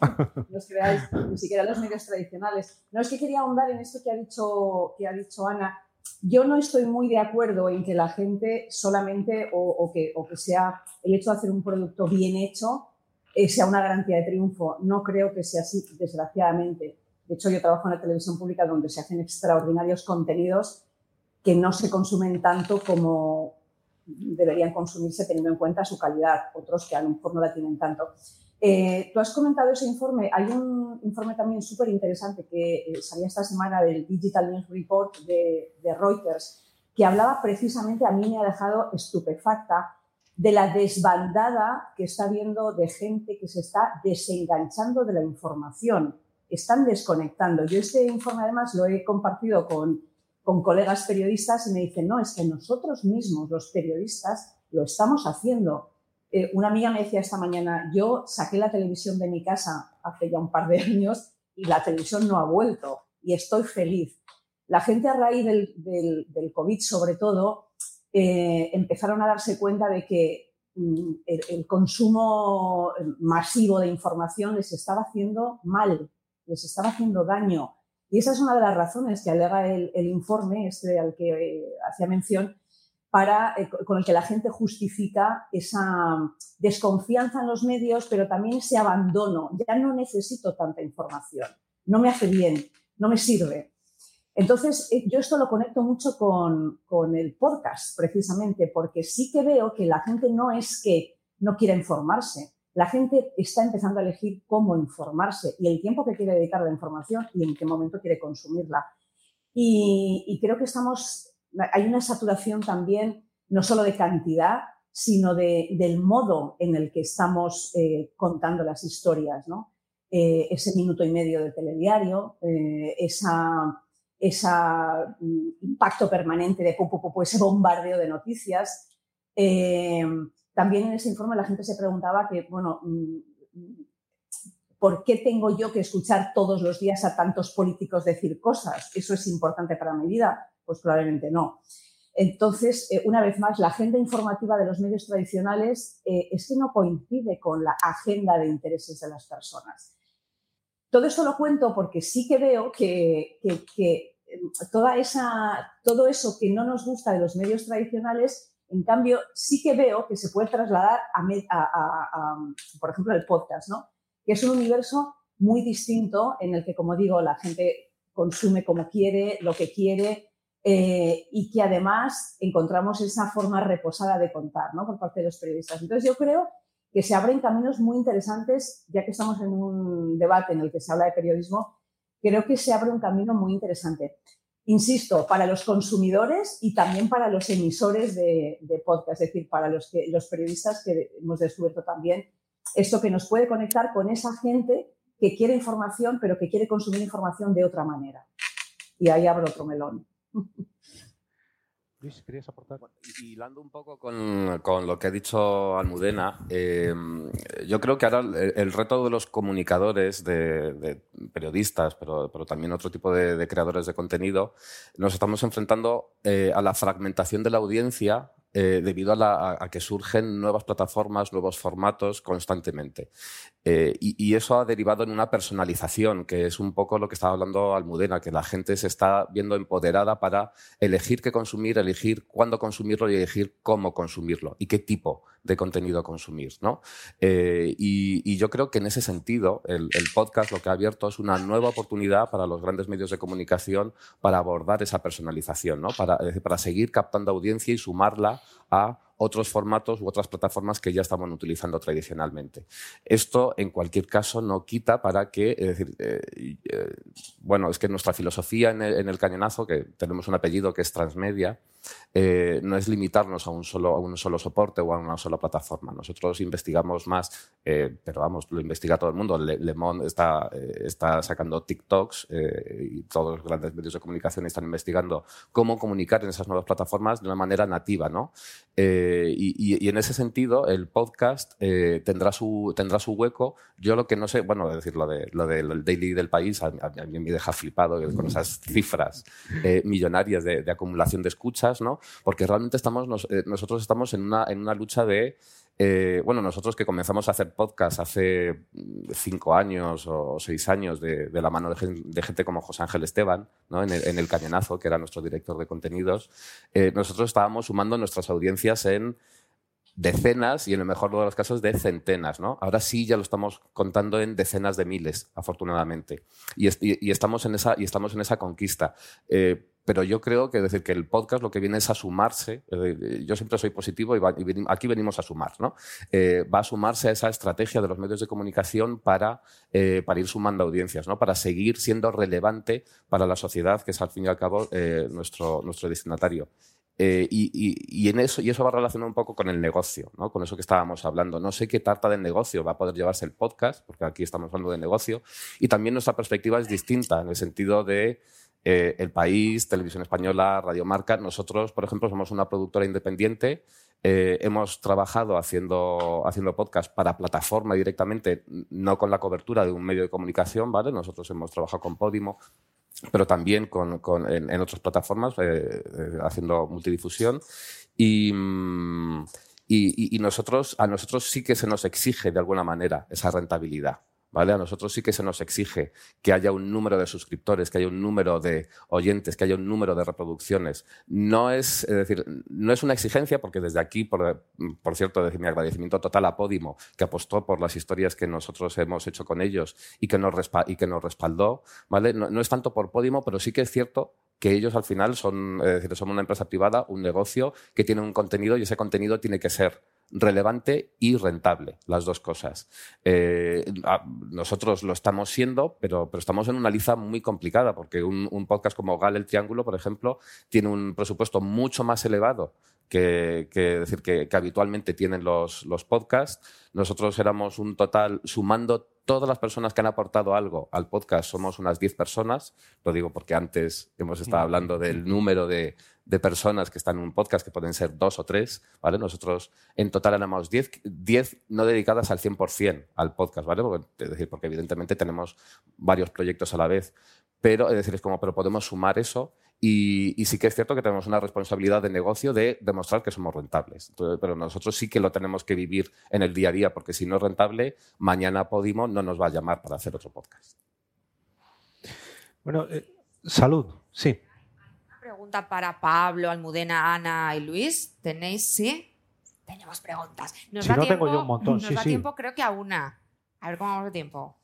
No os creáis, ni siquiera los medios tradicionales. No, es que quería ahondar en esto que ha dicho, que ha dicho Ana. Yo no estoy muy de acuerdo en que la gente solamente, o, o que, o que sea el hecho de hacer un producto bien hecho, eh, sea una garantía de triunfo. No creo que sea así, desgraciadamente. De hecho, yo trabajo en la televisión pública donde se hacen extraordinarios contenidos que no se consumen tanto como deberían consumirse teniendo en cuenta su calidad, otros que a lo mejor no la tienen tanto. Eh, tú has comentado ese informe, hay un informe también súper interesante que eh, salía esta semana del Digital News Report de, de Reuters, que hablaba precisamente, a mí me ha dejado estupefacta, de la desbandada que está habiendo de gente que se está desenganchando de la información, están desconectando. Yo este informe además lo he compartido con, con colegas periodistas y me dicen, no, es que nosotros mismos, los periodistas, lo estamos haciendo. Eh, una amiga me decía esta mañana, yo saqué la televisión de mi casa hace ya un par de años y la televisión no ha vuelto y estoy feliz. La gente a raíz del, del, COVID, sobre todo, eh, empezaron a darse cuenta de que mm, el, consumo masivo de información les estaba haciendo mal, les estaba haciendo daño. Y esa es una de las razones que alega el, informe este al que eh, hacía mención, para, eh, con el que la gente justifica esa desconfianza en los medios, pero también ese abandono. Ya no necesito tanta información, no me hace bien, no me sirve. Entonces, eh, yo esto lo conecto mucho con, con, el podcast, precisamente, porque sí que veo que la gente no es que no quiera informarse, la gente está empezando a elegir cómo informarse y el tiempo que quiere dedicar a la información y en qué momento quiere consumirla. Y, creo que estamos, hay una saturación también, no solo de cantidad, sino de, del modo en el que estamos eh, contando las historias, ¿no? Eh, ese minuto y medio de telediario, eh, esa, mm, impacto permanente de ese bombardeo de noticias. También en ese informe la gente se preguntaba que, bueno, mm, ¿por qué tengo yo que escuchar todos los días a tantos políticos decir cosas? ¿Eso es importante para mi vida? Pues probablemente no. Entonces, eh, una vez más, la agenda informativa de los medios tradicionales eh, es que no coincide con la agenda de intereses de las personas. Todo esto lo cuento porque sí que veo que, em, toda esa, todo eso que no nos gusta de los medios tradicionales, en cambio, sí que veo que se puede trasladar por ejemplo, el podcast, que es un universo muy distinto en el que, como digo, la gente consume como quiere, lo que quiere, eh, y que además encontramos esa forma reposada de contar ¿no? por parte de los periodistas. Entonces yo creo que se abren caminos muy interesantes, ya que estamos en un debate en el que se habla de periodismo, creo que se abre un camino muy interesante. Insisto, para los consumidores y también para los emisores de, de podcast, es decir, para los, los periodistas que hemos descubierto también esto que nos puede conectar con esa gente que quiere información, pero que quiere consumir información de otra manera. Y ahí abro otro melón. Luis, ¿querías aportar? Hilando un poco con, con, lo que ha dicho Almudena, eh, yo creo que ahora el, reto de los comunicadores, de, periodistas, pero, pero, también otro tipo de, creadores de contenido, nos estamos enfrentando eh, a la fragmentación de la audiencia eh, debido a, que surgen nuevas plataformas, nuevos formatos constantemente. Eh, y, eso ha derivado en una personalización, que es un poco lo que estaba hablando Almudena, que la gente se está viendo empoderada para elegir qué consumir, elegir cuándo consumirlo y elegir cómo consumirlo y qué tipo de contenido consumir. ¿no? Eh, y, yo creo que en ese sentido el, podcast lo que ha abierto es una nueva oportunidad para los grandes medios de comunicación para abordar esa personalización, ¿no? para seguir captando audiencia y sumarla a otros formatos u otras plataformas que ya estaban utilizando tradicionalmente. Esto, en cualquier caso, no quita para que, es decir, eh, eh, bueno, es que nuestra filosofía en el, cañonazo, que tenemos un apellido que es transmedia, eh, no es limitarnos a un, solo, a un solo soporte o a una sola plataforma. Nosotros investigamos más, pero vamos, lo investiga todo el mundo. Le, Monde está, está sacando TikToks y todos los grandes medios de comunicación están investigando cómo comunicar en esas nuevas plataformas de una manera nativa, ¿no? Y, en ese sentido, el podcast eh, tendrá, su, tendrá su hueco. Yo lo que no sé, bueno, es decir, lo, de, lo del daily del país, a, mí me deja flipado con esas cifras eh, millonarias de, acumulación de escuchas, ¿no? Porque realmente estamos, nosotros estamos en una, en una lucha de eh, bueno, nosotros que comenzamos a hacer podcast hace cinco años o seis años de, la mano de, gente como José Ángel Esteban, ¿no? en, el, Cañonazo, que era nuestro director de contenidos, eh, nosotros estábamos sumando nuestras audiencias en decenas y en el mejor de los casos de centenas. ¿no? Ahora sí ya lo estamos contando en decenas de miles, afortunadamente. Y, estamos, en esa, y estamos en esa conquista. Eh, pero yo creo que decir que el podcast lo que viene es a sumarse. yo siempre soy positivo y, aquí venimos a sumar, ¿no? Eh, va a sumarse a esa estrategia de los medios de comunicación para, eh, para ir sumando audiencias, ¿no? Para seguir siendo relevante para la sociedad, que es al fin y al cabo eh, nuestro, nuestro destinatario. y, eso, y eso va relacionado un poco con el negocio, ¿no? con eso que estábamos hablando. No sé qué tarta del negocio va a poder llevarse el podcast, porque aquí estamos hablando de negocio, y también nuestra perspectiva es distinta en el sentido de eh, el País, Televisión Española, Radio Marca. Nosotros, por ejemplo, somos una productora independiente. Eh, hemos trabajado haciendo, haciendo podcast para plataforma directamente, no con la cobertura de un medio de comunicación, ¿vale? Nosotros hemos trabajado con Podimo, pero también con, en, otras plataformas, eh, haciendo multidifusión. Mm, y, y, nosotros, a nosotros sí que se nos exige de alguna manera esa rentabilidad. ¿Vale? A nosotros sí que se nos exige que haya un número de suscriptores, que haya un número de oyentes, que haya un número de reproducciones. No es, es decir, no es una exigencia, porque desde aquí, por, por cierto, decir mi agradecimiento total a Podimo, que apostó por las historias que nosotros hemos hecho con ellos y que nos, y que nos respaldó. ¿vale? No, no es tanto por Podimo, pero sí que es cierto que ellos al final son, es decir, son una empresa privada, un negocio que tiene un contenido y ese contenido tiene que ser relevante y rentable, las dos cosas. Eh, nosotros lo estamos siendo, pero, pero, estamos en una liza muy complicada, porque un, un, podcast como Gal el Triángulo, por ejemplo, tiene un presupuesto mucho más elevado que, que decir, que, que, habitualmente tienen los, los podcasts. Nosotros éramos un total, sumando todas las personas que han aportado algo al podcast, somos unas 10 personas. Lo digo porque antes hemos estado hablando del número de, de personas que están en un podcast, que pueden ser dos o tres, ¿vale? Nosotros en total éramos 10, 10 no dedicadas al 100% al podcast, ¿vale? Porque, es decir, porque evidentemente tenemos varios proyectos a la vez, pero es decir, es como, pero podemos sumar eso y, sí que es cierto que tenemos una responsabilidad de negocio de demostrar que somos rentables. Pero nosotros sí que lo tenemos que vivir en el día a día, porque si no es rentable, mañana Podimo no nos va a llamar para hacer otro podcast. Bueno, eh, salud, sí. Pregunta para Pablo, Almudena, Ana y Luis. ¿Tenéis? Sí. Tenemos preguntas. Nos si da no tiempo, tengo yo un montón. Nos sí, da sí. tiempo, creo que a una. A ver cómo vamos de tiempo.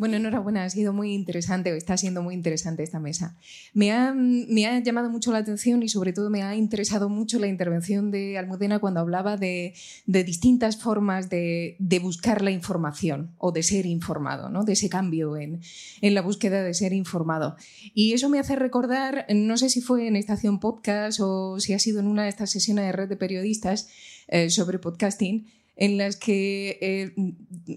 Bueno, enhorabuena, ha sido muy interesante, o está siendo muy interesante esta mesa. Me ha, me ha, llamado mucho la atención y sobre todo me ha interesado mucho la intervención de Almudena cuando hablaba de, de distintas formas de, de, buscar la información o de ser informado, ¿no? de ese cambio en, en, la búsqueda de ser informado. Y eso me hace recordar, no sé si fue en Estación Podcast o si ha sido en una de estas sesiones de red de periodistas eh, sobre podcasting, en las que eh,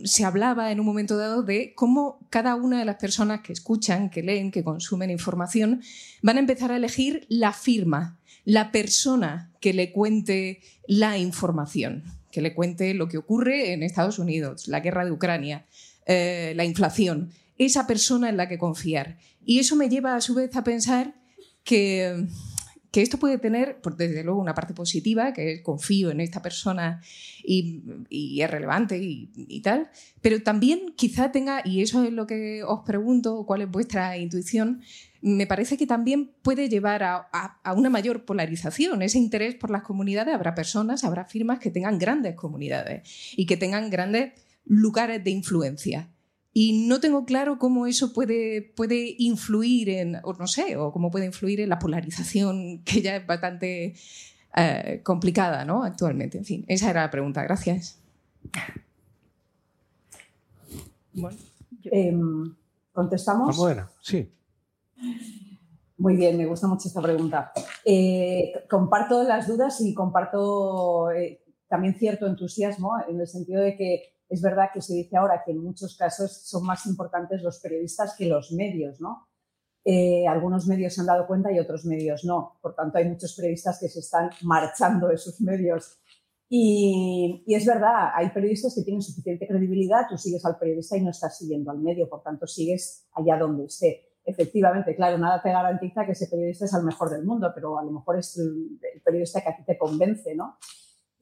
se hablaba en un momento dado de cómo cada una de las personas que escuchan, que leen, que consumen información, van a empezar a elegir la firma, la persona que le cuente la información, que le cuente lo que ocurre en Estados Unidos, la guerra de Ucrania, eh, la inflación, esa persona en la que confiar. Y eso me lleva a su vez a pensar que que esto puede tener, desde luego, una parte positiva, que es confío en esta persona y, es relevante y, tal, pero también quizá tenga, y eso es lo que os pregunto, cuál es vuestra intuición, me parece que también puede llevar a una mayor polarización, ese interés por las comunidades. Habrá personas, habrá firmas que tengan grandes comunidades y que tengan grandes lugares de influencia. Y no tengo claro cómo eso puede, puede influir en, o no sé, o cómo puede influir en la polarización, que ya es bastante eh, complicada ¿no? actualmente. En fin, esa era la pregunta. Gracias. Bueno, eh, ¿Contestamos? Bueno, sí. Muy bien, me gusta mucho esta pregunta. Eh, comparto las dudas y comparto eh, también cierto entusiasmo en el sentido de que es verdad que se dice ahora que en muchos casos son más importantes los periodistas que los medios, ¿no? Eh, algunos medios se han dado cuenta y otros medios no. Por tanto, hay muchos periodistas que se están marchando de sus medios. Y, es verdad, hay periodistas que tienen suficiente credibilidad, tú sigues al periodista y no estás siguiendo al medio, por tanto, sigues allá donde esté. Efectivamente, claro, nada te garantiza que ese periodista es el mejor del mundo, pero a lo mejor es el, el periodista que a ti te convence, ¿no?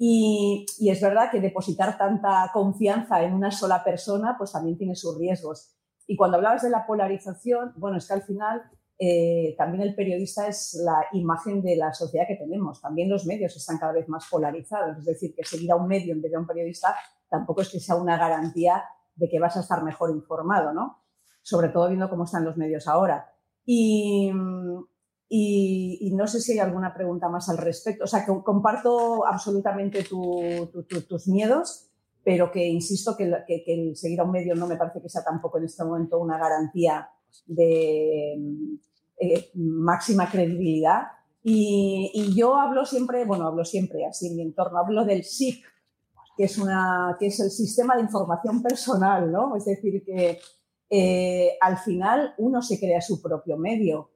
Y, y, es verdad que depositar tanta confianza en una sola persona, pues también tiene sus riesgos. Y cuando hablabas de la polarización, bueno, es que al final eh, también el periodista es la imagen de la sociedad que tenemos. También los medios están cada vez más polarizados. Es decir, que seguir a un medio en vez de a un periodista tampoco es que sea una garantía de que vas a estar mejor informado, ¿no? Sobre todo viendo cómo están los medios ahora. Y, y, no sé si hay alguna pregunta más al respecto. O sea, que comparto absolutamente tu, tu, tu, tus miedos, pero que insisto que, el seguir a un medio no me parece que sea tampoco en este momento una garantía de eh, máxima credibilidad. Y, y, yo hablo siempre, bueno, hablo siempre así en mi entorno, hablo del SIC, que es, una, que es el sistema de información personal, ¿no? Es decir, que eh, al final uno se crea su propio medio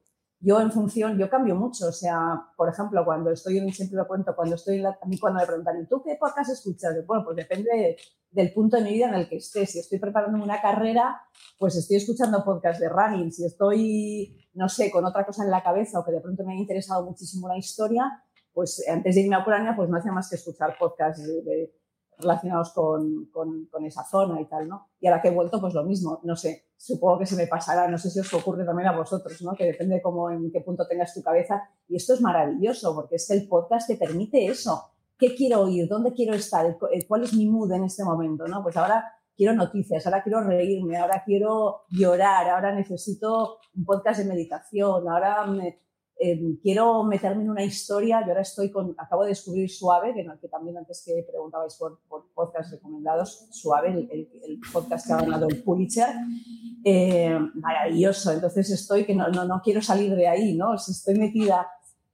yo en función, yo cambio mucho, o sea, por ejemplo, cuando estoy, en, siempre lo cuento, cuando estoy, en la, a mí cuando me preguntan, ¿y tú qué podcast escuchas? Bueno, pues depende de, del punto de mi vida en el que esté. Si estoy preparando una carrera, pues estoy escuchando podcast de running. Si estoy, no sé, con otra cosa en la cabeza o que de pronto me ha interesado muchísimo la historia, pues antes de irme a Ucrania, pues no hacía más que escuchar podcasts de relacionados con, con, con, esa zona y tal, ¿no? Y ahora que he vuelto, pues lo mismo, no sé, supongo que se me pasará, no sé si os ocurre también a vosotros, ¿no? Que depende de cómo, en qué punto tengas tu cabeza. Y esto es maravilloso, porque es el podcast te permite eso. ¿Qué quiero oír? ¿Dónde quiero estar? ¿Cuál es mi mood en este momento, no? Pues ahora quiero noticias, ahora quiero reírme, ahora quiero llorar, ahora necesito un podcast de meditación, ahora me, Em, quiero meterme en una historia. Yo ahora estoy con, acabo de descubrir Suave, que, que también antes que preguntabais por, por podcasts recomendados, Suave, el, podcast que ha ganado el Pulitzer. Eh, maravilloso. Entonces estoy que no, no, no, quiero salir de ahí, ¿no? Estoy metida.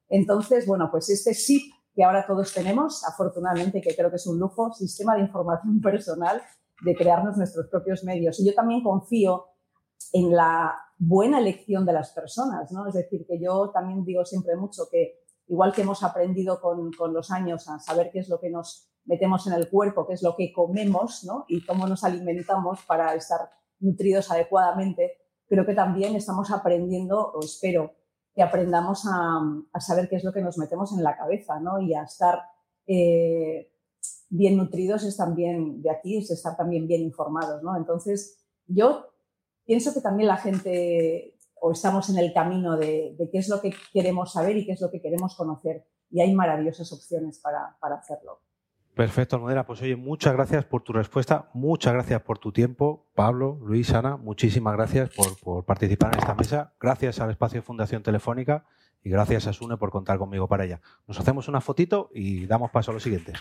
Entonces, bueno, pues este SIP que ahora todos tenemos, afortunadamente, que creo que es un lujo, sistema de información personal, de crearnos nuestros propios medios. Y yo también confío en la buena elección de las personas, ¿no? Es decir, que yo también digo siempre mucho que igual que hemos aprendido con, con, los años a saber qué es lo que nos metemos en el cuerpo, qué es lo que comemos, ¿no? Y cómo nos alimentamos para estar nutridos adecuadamente, creo que también estamos aprendiendo, o espero que aprendamos a, saber qué es lo que nos metemos en la cabeza, ¿no? Y a estar eh, bien nutridos es también, de aquí es estar también bien informados, ¿no? Entonces, yo pienso que también la gente, o estamos en el camino de, qué es lo que queremos saber y qué es lo que queremos conocer. Y hay maravillosas opciones para, hacerlo. Perfecto, Almudena. Pues oye, muchas gracias por tu respuesta, muchas gracias por tu tiempo. Pablo, Luis, Ana, muchísimas gracias por, por participar en esta mesa. Gracias al Espacio Fundación Telefónica y gracias a Sune por contar conmigo para ella. Nos hacemos una fotito y damos paso a lo siguiente.